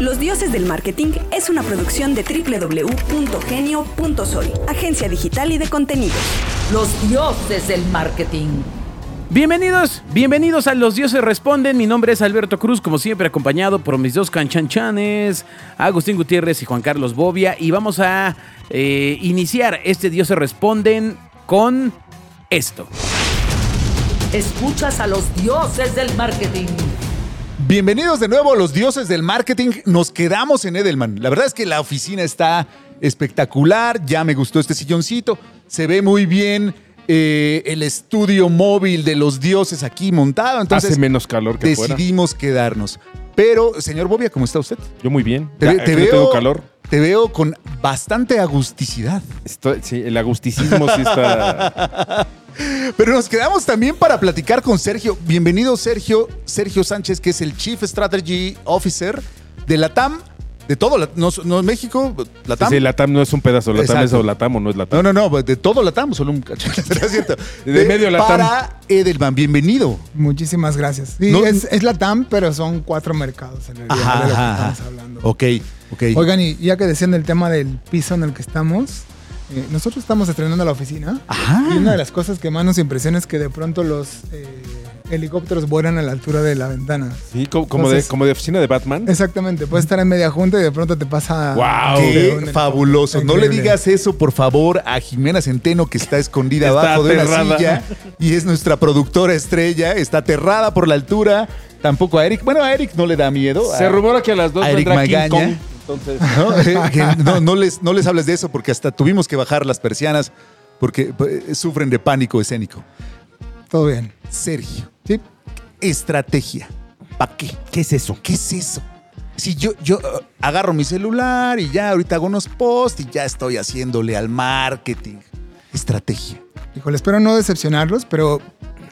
Los Dioses del Marketing es una producción de www.genio.sol, agencia digital y de contenidos. Los dioses del marketing. Bienvenidos, bienvenidos a Los Dioses Responden. Mi nombre es Alberto Cruz, como siempre acompañado por mis dos canchanchanes, Agustín Gutiérrez y Juan Carlos Bobia. Y vamos a eh, iniciar este Dioses Responden con esto. Escuchas a los dioses del marketing. Bienvenidos de nuevo a los dioses del marketing. Nos quedamos en Edelman. La verdad es que la oficina está espectacular. Ya me gustó este silloncito. Se ve muy bien eh, el estudio móvil de los dioses aquí montado. Entonces Hace menos calor que fuera. decidimos quedarnos. Pero, señor Bobia, ¿cómo está usted? Yo muy bien. Te, Ya, ve- te aquí no veo, tengo calor. te veo con bastante agusticidad. Estoy- sí, el agusticismo sí está. Pero nos quedamos también para platicar con Sergio. Bienvenido, Sergio. Sergio Sánchez, que es el Chief Strategy Officer de la TAM, de todo, la- no, no México, la TAM. Sí, la TAM no es un pedazo. La TAM es o la TAM o no es la No, TAM. no, no, de todo la TAM, solo un cacho. ¿Es cierto? De medio la TAM. Para Edelman, bienvenido. Muchísimas gracias. Sí, No- es, es la TAM, pero son cuatro mercados en realidad de lo que estamos hablando. Ok, ok. Oigan, y ya que decían del tema del piso en el que estamos, eh, nosotros estamos estrenando la oficina. Ajá. Y una de las cosas que más nos impresiona es que de pronto los eh, helicópteros vuelan a la altura de la ventana. Sí, co- como, de, Entonces- como de oficina de Batman. Exactamente, puedes estar en media junta y de pronto te pasa. Un Qué fabuloso. No le digas eso, por favor, a Jimena Centeno, que está escondida Está abajo de una silla y es nuestra productora estrella. Está aterrada por la altura. Tampoco a Eric. Bueno, a Eric no le da miedo. Se A- rumora que a las dos a Eric vendrá King Magaña. Kong. Entonces, ¿no? Eh, no les, no les hables de eso porque hasta tuvimos que bajar las persianas porque eh, sufren de pánico escénico. Todo bien. Sergio, Sí. estrategia. ¿Para qué? ¿Qué es eso? ¿Qué es eso? Si yo, yo eh, agarro mi celular y ya ahorita hago unos posts y ya estoy haciéndole al marketing. Estrategia. Híjole, espero no decepcionarlos, pero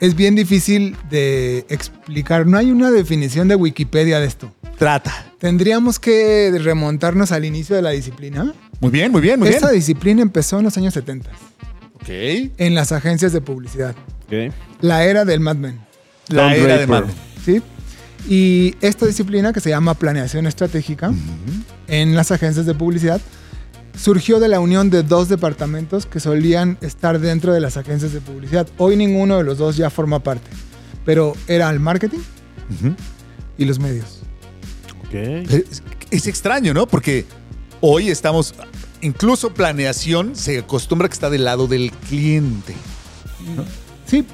es bien difícil de explicar. No hay una definición de Wikipedia de esto. Trata. Tendríamos que remontarnos al inicio de la disciplina. Muy bien, muy bien, muy Esta bien. disciplina empezó en los años 70 Ok. en las agencias de publicidad. ok. La era del Mad Men. La Don era de Draper. Marvel. ¿sí? Y esta disciplina que se llama planeación estratégica en las agencias de publicidad surgió de la unión de dos departamentos que solían estar dentro de las agencias de publicidad. Hoy ninguno de los dos ya forma parte, pero era el marketing y los medios. ok. Es, es extraño, ¿no? Porque hoy estamos, incluso planeación se acostumbra que está del lado del cliente. Sí,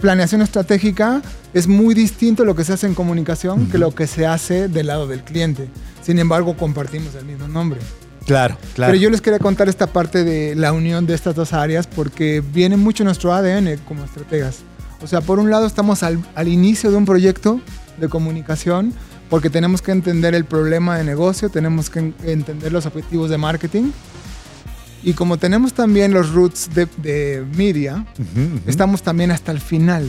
planeación estratégica es muy distinto lo que se hace en comunicación que lo que se hace del lado del cliente. Sin embargo, compartimos el mismo nombre. Claro, claro. Pero yo les quería contar esta parte de la unión de estas dos áreas porque viene mucho nuestro ADN como estrategas. O sea, por un lado estamos al, al inicio de un proyecto de comunicación porque tenemos que entender el problema de negocio, tenemos que en- entender los objetivos de marketing. Y como tenemos también los roots de, de media, estamos también hasta el final.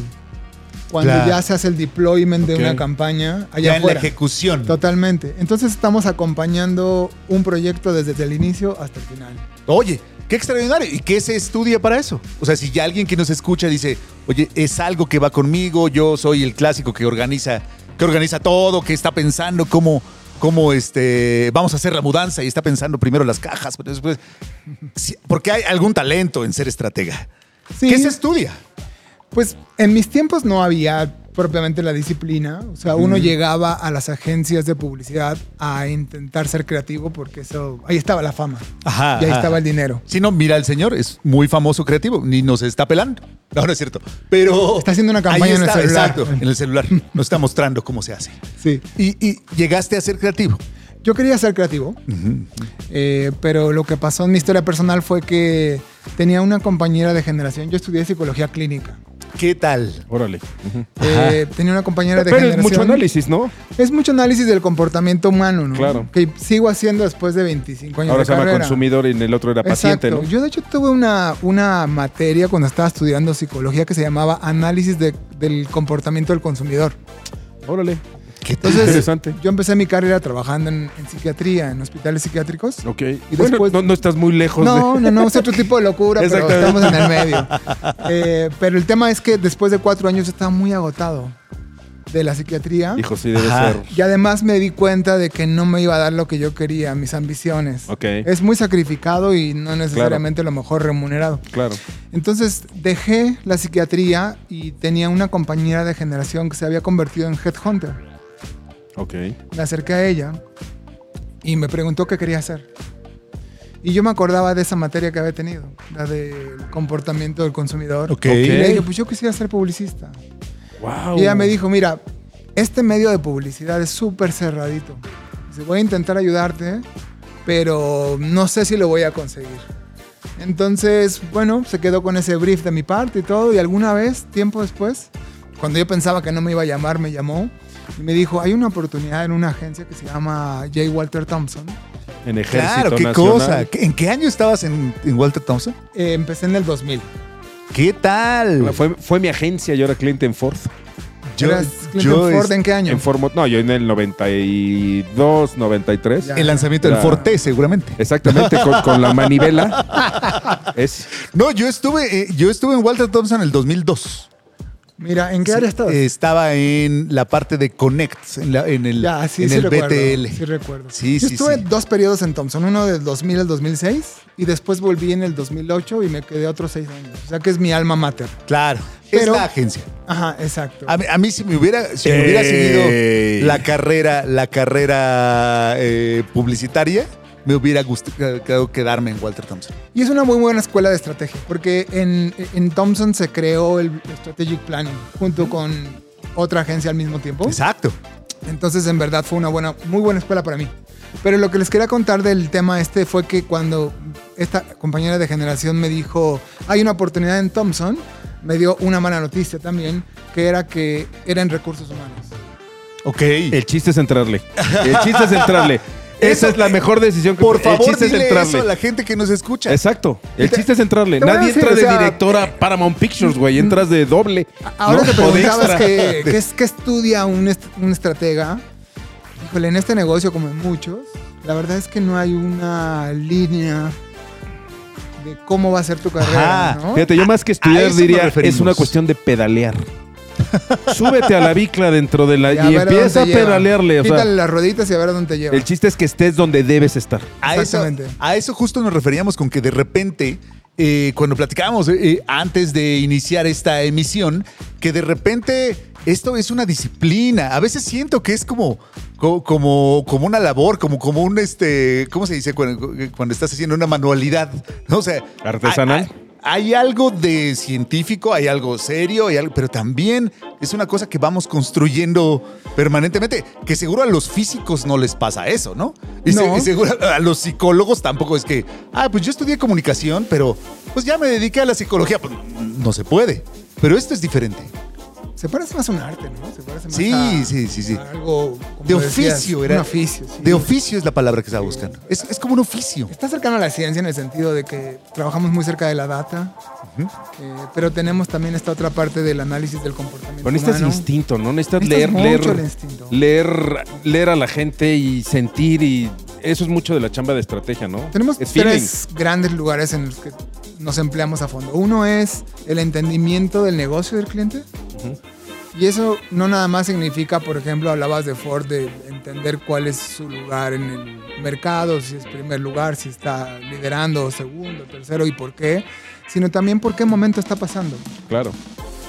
Cuando Claro. ya se hace el deployment de una campaña ya allá en la ejecución. Totalmente. Entonces estamos acompañando un proyecto desde el inicio hasta el final. Oye, qué extraordinario. ¿Y qué se estudia para eso? O sea, si ya alguien que nos escucha dice, oye, es algo que va conmigo, yo soy el clásico que organiza, que organiza todo, que está pensando cómo, cómo este, vamos a hacer la mudanza y está pensando primero las cajas, pero después. Sí, porque hay algún talento en ser estratega. Sí. ¿Qué se estudia? Pues en mis tiempos no había propiamente la disciplina. O sea, uno llegaba a las agencias de publicidad a intentar ser creativo porque eso ahí estaba la fama. Ajá, Y ahí ajá. estaba el dinero. Si no, mira al señor, es muy famoso creativo, ni nos está pelando. No, no es cierto. Pero. Está haciendo una campaña en el celular. Exacto, en el celular. Nos está mostrando cómo se hace. Sí. Y, y llegaste a ser creativo. Yo quería ser creativo, eh, pero lo que pasó en mi historia personal fue que tenía una compañera de generación. Yo estudié psicología clínica. ¿Qué tal? Órale. Eh, tenía una compañera de Pero es mucho análisis, ¿no? Es mucho análisis del comportamiento humano, ¿no? Claro. Que sigo haciendo después de 25 años Ahora de se llama carrera. consumidor y en el otro era paciente, Exacto. ¿no? Yo de hecho tuve una, una materia cuando estaba estudiando psicología que se llamaba análisis de- del comportamiento del consumidor. Órale. Entonces, Interesante. yo empecé mi carrera trabajando en, en psiquiatría, en hospitales psiquiátricos. Ok. Y bueno, después- no, no estás muy lejos No, de... no, no, es otro tipo de locura, pero estamos en el medio. Eh, pero el tema es que después de cuatro años yo estaba muy agotado. de la psiquiatría. Hijo, sí debe Ajá. ser. Y además me di cuenta de que no me iba a dar lo que yo quería, mis ambiciones. Ok. Es muy sacrificado y no necesariamente lo mejor remunerado. Claro. Entonces dejé la psiquiatría y tenía una compañera de generación que se había convertido en headhunter. Ok. Me acerqué a ella y me preguntó qué quería hacer. Y yo me acordaba de esa materia que había tenido, la del comportamiento del consumidor. Ok. Y le dije, pues yo quisiera ser publicista. Wow. Y ella me dijo, mira, este medio de publicidad es súper cerradito. Dice, voy a intentar ayudarte, pero no sé si lo voy a conseguir. Entonces, bueno, se quedó con ese brief de mi parte y todo. Y alguna vez, tiempo después, cuando yo pensaba que no me iba a llamar, me llamó y me dijo, hay una oportunidad en una agencia que se llama J. Walter Thompson. En Ejército Claro, qué Nacional. cosa. ¿Qué- ¿En qué año estabas en, en Walter Thompson? Eh, empecé en el 2000. ¿Qué tal? Fue, fue mi agencia, yo era cliente en Ford. ¿Eras Clinton Ford es- en qué año? En Ford Mo- No, yo en el 92, 93. Ya. el lanzamiento del Ya. Forte, seguramente. Exactamente, con, con la manivela. Es. No, yo estuve, eh, yo estuve en Walter Thompson en el 2002. Mira, ¿en qué área estabas? Estaba en la parte de Connect, en, la- en el, Ya, sí, en sí el recuerdo. BTL. Sí recuerdo. Sí, Yo sí, estuve sí. dos periodos en Thompson, uno del 2000 al 2006 y después volví en el 2008 y me quedé otros seis años. O sea que es mi alma mater. Claro, Pero- es la agencia. Ajá, exacto. A mí, a mí si me hubiera, si me hubiera seguido la carrera, la carrera eh, publicitaria, me hubiera gustado quedarme en Walter Thompson. Y es una muy buena escuela de estrategia porque en, en Thompson se creó el Strategic Planning junto con otra agencia al mismo tiempo. Exacto. Entonces, en verdad, fue una buena, muy buena escuela para mí. Pero lo que les quería contar del tema este fue que cuando esta compañera de generación me dijo, hay una oportunidad en Thompson, me dio una mala noticia también, que era que era en recursos humanos. Ok. El chiste es entrarle. El chiste es entrarle. Esa Eso, es la mejor decisión que Por el favor, chiste es entrarle. eso a la gente que nos escucha. Exacto. El chiste es entrarle. Te voy a Nadie decir, entra o de sea, directora a Paramount Pictures, güey. Entras de doble. Ahora ¿no? te O de preguntabas extra. qué, qué es- qué estudia un, est- un estratega. Híjole, en este negocio, como en muchos, la verdad es que no hay una línea de cómo va a ser tu carrera, Ajá. ¿no? Fíjate, yo más que estudiar eso nos diría, referimos. es una cuestión de pedalear. Súbete a la bicla dentro de la Y empieza a pedalearle. O sea, Quítale las rueditas y a ver a dónde te lleva. el chiste es que estés donde debes estar. A eso, Exactamente. a eso justo nos referíamos con que de repente, eh, cuando platicábamos eh, antes de iniciar esta emisión, que de repente esto es una disciplina. A veces siento que es como, co- como, como una labor, como, como un, este, ¿cómo se dice cuando, cuando estás haciendo una manualidad? ¿No? O sea, Artesanal. Hay algo de científico, hay algo serio, hay algo, pero también es una cosa que vamos construyendo permanentemente, que seguro a los físicos no les pasa eso, ¿no? Y, se- No. y seguro a los psicólogos tampoco es que, ah, pues yo estudié comunicación, pero pues ya me dediqué a la psicología. Pues, no se puede, pero esto es diferente. Se parece más a un arte, ¿no? Se parece más Sí, a, sí, sí, sí. a algo como De decías, oficio, era. Un oficio, sí. De oficio es la palabra que estaba buscando. Es, es como un oficio. Está cercano a la ciencia en el sentido de que trabajamos muy cerca de la data, eh, pero tenemos también esta otra parte del análisis del comportamiento Pero necesitas humano. instinto, ¿no? Necesitas Necesitas leer, mucho leer, el instinto. leer, leer a la gente y sentir y eso es mucho de la chamba de estrategia, ¿no? Tenemos es feeling. tres grandes lugares en los que nos empleamos a fondo. Uno es el entendimiento del negocio del cliente. Y eso no nada más significa, por ejemplo, hablabas de Ford, de entender cuál es su lugar en el mercado, si es primer lugar, si está liderando, segundo, tercero y por qué, sino también por qué momento está pasando. Claro.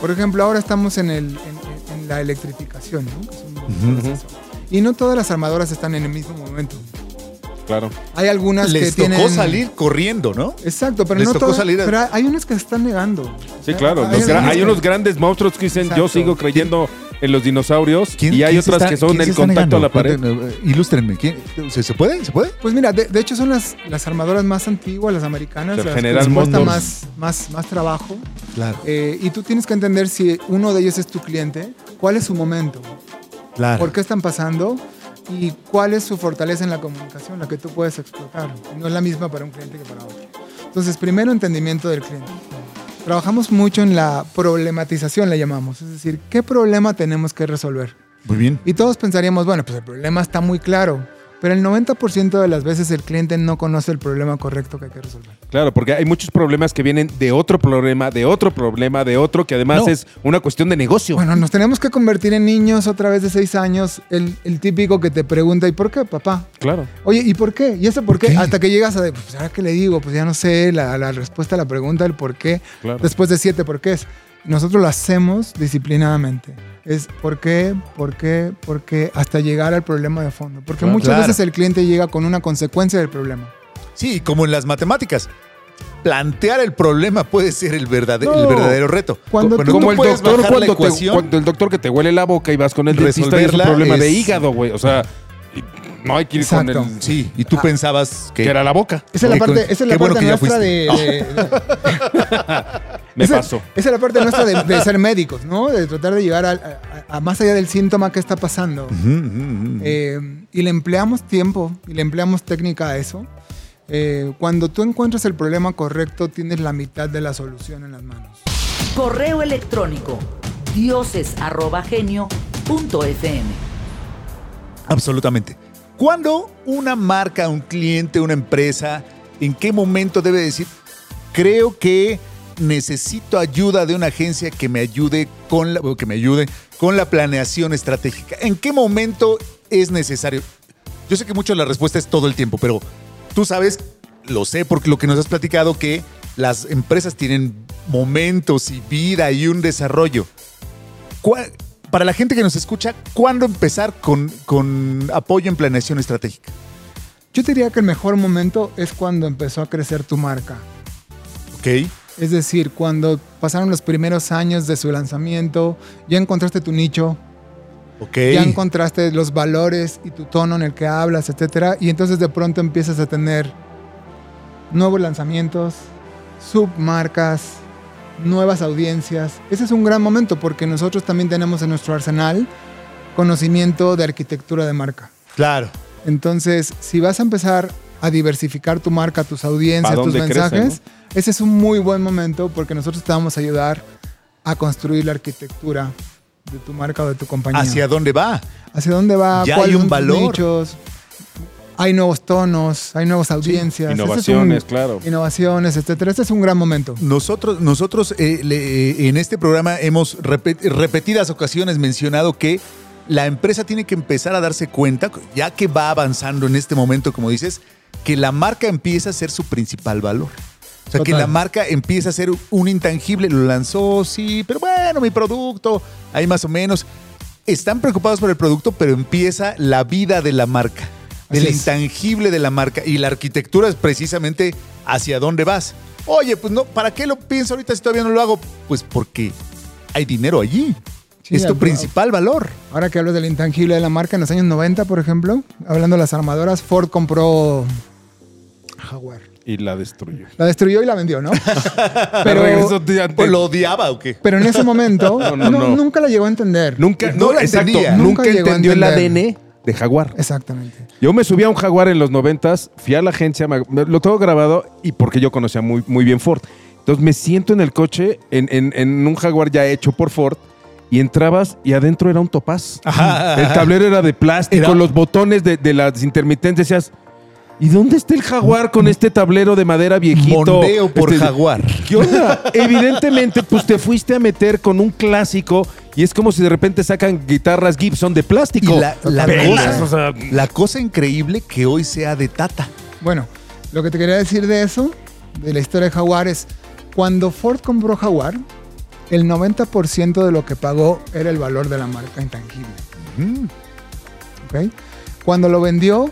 Por ejemplo, ahora estamos en, el, en, en la electrificación, ¿no? Que es un proceso. Y no todas las armadoras están en el mismo momento. Claro. Hay algunas Les que tocó tienen... salir corriendo, ¿no? Exacto, pero Les no tocó todas- salir a- Pero hay unos que se están negando. Sí, claro. Hay los gra- algunos hay que- unos grandes monstruos que dicen, yo sigo creyendo en los dinosaurios ¿Quién- y hay quién se otras está- que son quién se el está contacto a la pared. Eh, Ilústrenme. ¿quién- ¿Se, se puede? ¿Se puede? Pues mira, de, de hecho son las, las armadoras más antiguas, las americanas, O sea, las que General les cuesta Motors. más, más, más trabajo. Claro. Eh, y tú tienes que entender si uno de ellos es tu cliente, cuál es su momento, Claro. por qué están pasando y cuál es su fortaleza en la comunicación, la que tú puedes explotar. No es la misma para un cliente que para otro. Entonces, primero entendimiento del cliente. Trabajamos mucho en la problematización, le llamamos. Es decir, ¿qué problema tenemos que resolver? Muy bien. Y todos pensaríamos, bueno, pues el problema está muy claro. Pero el 90% de las veces el cliente no conoce el problema correcto que hay que resolver. Claro, porque hay muchos problemas que vienen de otro problema, de otro problema, de otro, que además No. es una cuestión de negocio. Bueno, nos tenemos que convertir en niños otra vez de 6 años. El, el típico que te pregunta, ¿y por qué, papá? claro. Oye, ¿y por qué? ¿Y eso por qué? qué? Hasta que llegas a, de, pues, ¿ahora qué le digo? Pues ya no sé la, la respuesta a la pregunta del por qué. Claro. Después de siete por qué es. Nosotros lo hacemos disciplinadamente. Es por qué, por qué, por qué, hasta llegar al problema de fondo. Porque Claro. muchas Claro. veces el cliente llega con una consecuencia del problema. Sí, como en las matemáticas. Plantear el problema puede ser el, verdade- No. el verdadero reto. Cuando Bueno, tú tú Como el doctor cuando, te- ecuación, cuando el doctor que te huele la boca y vas con el dentista y es un problema de hígado, güey. O sea, no hay que ir Exacto. con el... Sí, y tú pensabas que, Que era la boca. Esa es la parte, esa es la parte nuestra fuiste. de, de- Me esa, pasó. Esa es la parte nuestra de, de ser médicos, ¿no? De tratar de llegar a, a- a más allá del síntoma que está pasando. Eh, y le empleamos tiempo y le empleamos técnica a eso. Eh, cuando tú encuentras el problema correcto, tienes la mitad de la solución en las manos. Correo electrónico dioses@genio.fm. Absolutamente. ¿Cuándo una marca, un cliente, una empresa, en qué momento debe decir, creo que necesito ayuda de una agencia que me ayude con la, que me ayude con la planeación estratégica? ¿En qué momento es necesario? Yo sé que mucho la respuesta es todo el tiempo, pero tú sabes, lo sé porque lo que nos has platicado, que las empresas tienen momentos y vida y un desarrollo. ¿Cuál- para la gente que nos escucha, ¿cuándo empezar con, con apoyo en planeación estratégica? Yo te diría que el mejor momento es cuando empezó a crecer tu marca. ¿Ok? Es decir, cuando pasaron los primeros años de su lanzamiento, ya encontraste tu nicho, Ok. ya encontraste los valores y tu tono en el que hablas, etcétera, y entonces de pronto empiezas a tener nuevos lanzamientos, submarcas, nuevas audiencias. Ese es un gran momento porque nosotros también tenemos en nuestro arsenal conocimiento de arquitectura de marca. Claro. Entonces, si vas a empezar a diversificar tu marca, tus audiencias, ¿Pa' tus crece, mensajes, ese es un muy buen momento porque nosotros te vamos a ayudar a construir la arquitectura de tu marca o de tu compañía. ¿Hacia dónde va? ¿Hacia dónde va? Ya ¿Cuáles hay un son tus valor. nichos? Hay nuevos tonos, hay nuevas audiencias. Es un- Innovaciones, claro. Innovaciones, etcétera. Este es un gran momento. Nosotros, nosotros eh, le- eh, en este programa hemos repet- repetidas ocasiones mencionado que la empresa tiene que empezar a darse cuenta, ya que va avanzando en este momento, como dices, que la marca empieza a ser su principal valor. O sea, que la marca empieza a ser un intangible. Lo lanzó, sí, pero bueno, mi producto, ahí más o menos. Están preocupados por el producto, pero empieza la vida de la marca, del Así es. intangible de la marca. Y la arquitectura es precisamente hacia dónde vas. Oye, pues no, ¿para qué lo pienso ahorita si todavía no lo hago? Pues porque hay dinero allí. Sí, es tu principal valor. Ahora que hablas del intangible de la marca, en los años 90, por ejemplo, hablando de las armadoras, Ford compró Jaguar. Y la destruyó. La destruyó y la vendió, ¿no? Pero pero, ¿O lo odiaba o qué? pero en ese momento No, no, no- no. nunca la llegó a entender. Nunca, No no, la exacto, entendía. nunca, Nunca entendió el. ADN de Jaguar. Exactamente. Yo me subí a un Jaguar en los noventas, fui a la agencia, me- me- lo tengo grabado y porque yo conocía muy, muy bien Ford. Entonces me siento en el coche, en, en- en un Jaguar ya hecho por Ford, y entrabas y adentro era un topaz. Ajá, El ajá. tablero era de plástico, Era- los botones de, de las intermitentes, decías, ¿y dónde está el Jaguar con este tablero de madera viejito? Mondeo por Este- Jaguar. ¿Qué onda? Evidentemente, pues te fuiste a meter con un clásico y es como si de repente sacan guitarras Gibson de plástico. Y la, cosa, o sea, la cosa increíble que hoy sea de Tata. Bueno, lo que te quería decir de eso, de la historia de Jaguar, es cuando Ford compró Jaguar, el 90% de lo que pagó era el valor de la marca intangible. Mm. ¿ok? Cuando lo vendió,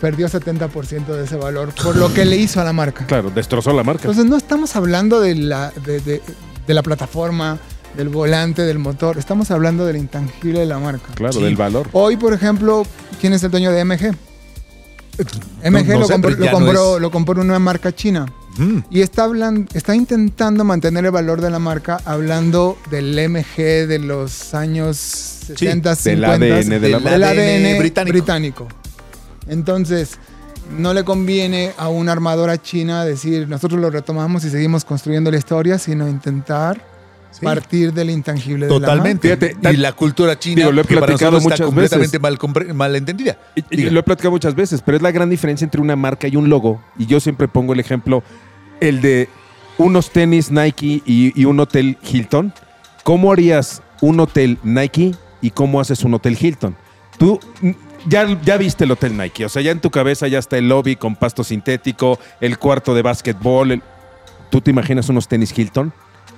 perdió 70% de ese valor por lo que le hizo a la marca. Claro, destrozó la marca. Entonces no estamos hablando de la, de, de- de la plataforma, del volante, del motor, estamos hablando del intangible de la marca. claro, sí. del valor. Hoy, por ejemplo, ¿quién es el dueño de MG? MG no lo, sé, compró, lo compró- lo compró una marca china. Mm. Y está, hablan- está intentando mantener el valor de la marca hablando del MG de los años 60, del 50. ADN de la del ADN británico. británico. Entonces, no le conviene a una armadora china decir, nosotros lo retomamos y seguimos construyendo la historia, sino intentar Sí. partir del intangible de Totalmente. la marca. Fíjate, y la cultura china digo, lo he que para platicado nosotros está muchas completamente veces. mal, mal entendida. Y- lo he platicado muchas veces, pero es la gran diferencia entre una marca y un logo. Y yo siempre pongo el ejemplo, el de unos tenis Nike y, y un hotel Hilton. ¿Cómo harías un hotel Nike y cómo haces un hotel Hilton? Tú ya, ya viste el hotel Nike, o sea, ya en tu cabeza ya está el lobby con pasto sintético, el cuarto de básquetbol. el- ¿Tú te imaginas unos tenis Hilton?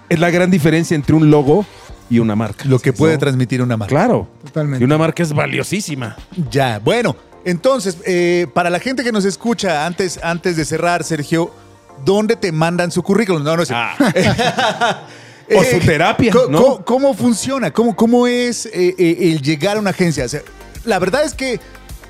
Es la gran diferencia entre un logo y una marca. Lo que puede ¿No? transmitir una marca. Claro. Totalmente. Y una marca es valiosísima. Ya, bueno, entonces, eh, para la gente que nos escucha, antes, antes de cerrar, Sergio, ¿dónde te mandan su currículum? No, no sé. O su terapia, ¿no? ¿Cómo funciona? ¿Cómo, cómo es eh, eh, el llegar a una agencia? O sea, la verdad es que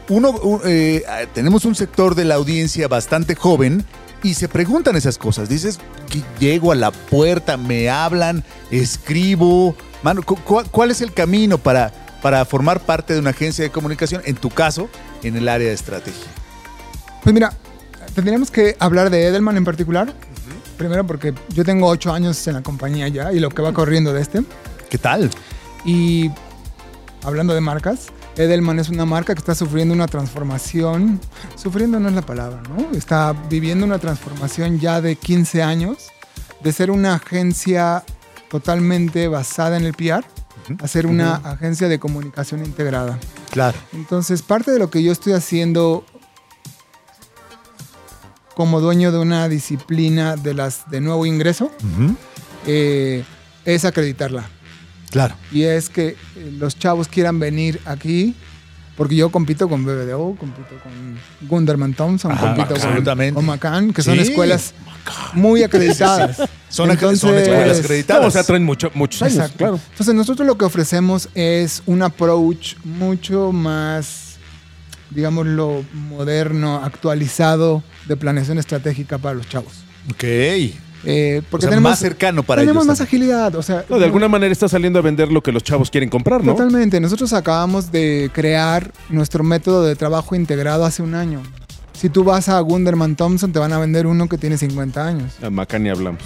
uno, eh, tenemos un sector de la audiencia bastante joven y se preguntan esas cosas. Dices, que llego a la puerta, me hablan, escribo. Mano, ¿cuál es el camino para, para formar parte de una agencia de comunicación? En tu caso, en el área de estrategia. Pues mira, tendríamos que hablar de Edelman en particular. Primero porque yo tengo ocho años en la compañía ya y lo que va corriendo de este. ¿Qué tal? Y hablando de marcas, Edelman es una marca que está sufriendo una transformación. Sufriendo no es la palabra, ¿no? Está viviendo una transformación ya de 15 años de ser una agencia totalmente basada en el PR a ser una agencia de comunicación integrada. Claro. Entonces, parte de lo que yo estoy haciendo como dueño de una disciplina de las de nuevo ingreso eh, es acreditarla. Claro. Y es que eh, los chavos quieran venir aquí, porque yo compito con BBDO, compito con Gunderman Thompson, Ajá, compito con, absolutamente. con Macan, que son Sí. escuelas muy acreditadas. Son, escuelas acreditadas. No, o sea, traen mucho- muchos años, Exacto. claro. Entonces nosotros lo que ofrecemos es un approach mucho más, digámoslo, moderno, actualizado de planeación estratégica para los chavos. Ok. Eh, porque O sea, tenemos, más cercano para tenemos ellos más también. agilidad. O sea, No, de alguna manera está saliendo a vender lo que los chavos quieren comprar, ¿no? Totalmente. Nosotros acabamos de crear nuestro método de trabajo integrado hace un año. Si tú vas a Gunderman Thompson, te van a vender uno que tiene 50 años. A Macan ni hablamos.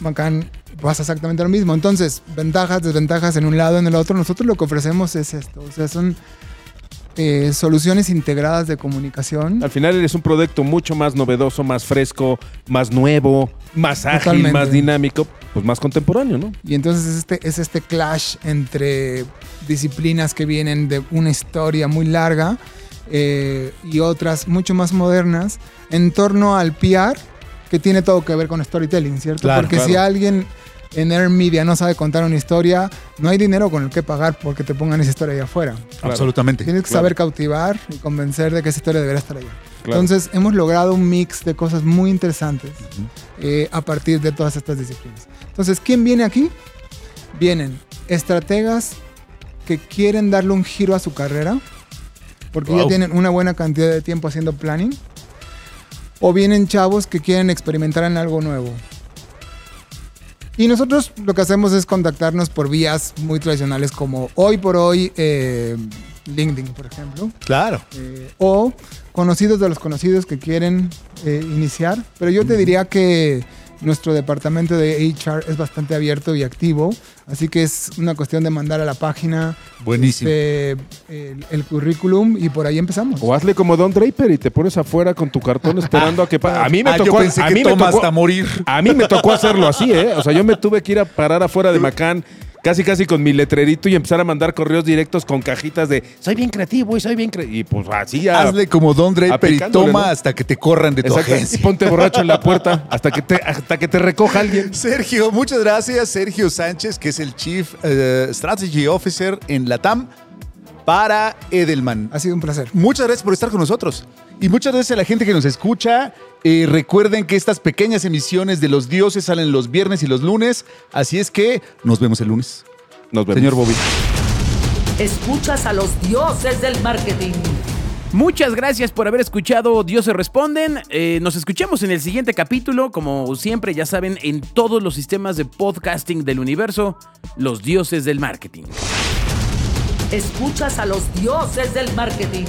Macan pasa exactamente lo mismo. Entonces, ventajas, desventajas en un lado, en el otro. Nosotros lo que ofrecemos es esto. O sea, son eh, soluciones integradas de comunicación. Al final eres un producto mucho más novedoso, más fresco, más nuevo, más ágil, Totalmente. más dinámico, pues más contemporáneo, ¿no? Y entonces es este, es este clash entre disciplinas que vienen de una historia muy larga eh, y otras mucho más modernas en torno al PR, que tiene todo que ver con storytelling, ¿cierto? Claro, Porque claro. si alguien en Air Media no sabe contar una historia, no hay dinero con el que pagar porque te pongan esa historia allá afuera. Absolutamente. Tienes que claro. saber cautivar y convencer de que esa historia debería estar allá. Claro. Entonces hemos logrado un mix de cosas muy interesantes eh, a partir de todas estas disciplinas. Entonces, ¿quién viene aquí? Vienen estrategas que quieren darle un giro a su carrera porque ya Wow. tienen una buena cantidad de tiempo haciendo planning. O vienen chavos que quieren experimentar en algo nuevo. Y nosotros lo que hacemos es contactarnos por vías muy tradicionales como hoy por hoy eh, LinkedIn, por ejemplo. Claro. Eh, o conocidos de los conocidos que quieren eh, iniciar. Pero yo te diría que nuestro departamento de HR es bastante abierto y activo, así que es una cuestión de mandar a la página Buenísimo. este, el, el currículum y por ahí empezamos. O hazle como Don Draper y te pones afuera con tu cartón esperando a que pa- A mí me Ah, yo tocó. pensé a que mí me toma tocó- hasta morir. A mí me tocó hacerlo así, ¿eh? O sea, yo me tuve que ir a parar afuera de Macán, casi casi con mi letrerito y empezar a mandar correos directos con cajitas de soy bien creativo y soy bien creativo. Y pues así ya. Hazle como Don Draper y toma ¿no? hasta que te corran de tu Exacto. Y agencia. ponte borracho en la puerta hasta que te, hasta que te recoja alguien. Sergio, muchas gracias. Sergio Sánchez, que es el Chief eh, Strategy Officer en Latam para Edelman. Ha sido un placer. Muchas gracias por estar con nosotros. Y muchas gracias a la gente que nos escucha. Eh, recuerden que estas pequeñas emisiones de los dioses salen los viernes y los lunes. Así es que nos vemos el lunes. Nos vemos. Señor Bobby. Escuchas a los dioses del marketing. Muchas gracias por haber escuchado Dioses Responden. Eh, nos escuchamos en el siguiente capítulo. Como siempre, ya saben, en todos los sistemas de podcasting del universo, los dioses del marketing. Escuchas a los dioses del marketing.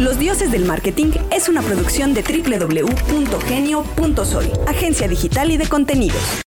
Los Dioses del Marketing es una producción de www.genio.sol, agencia digital y de contenidos.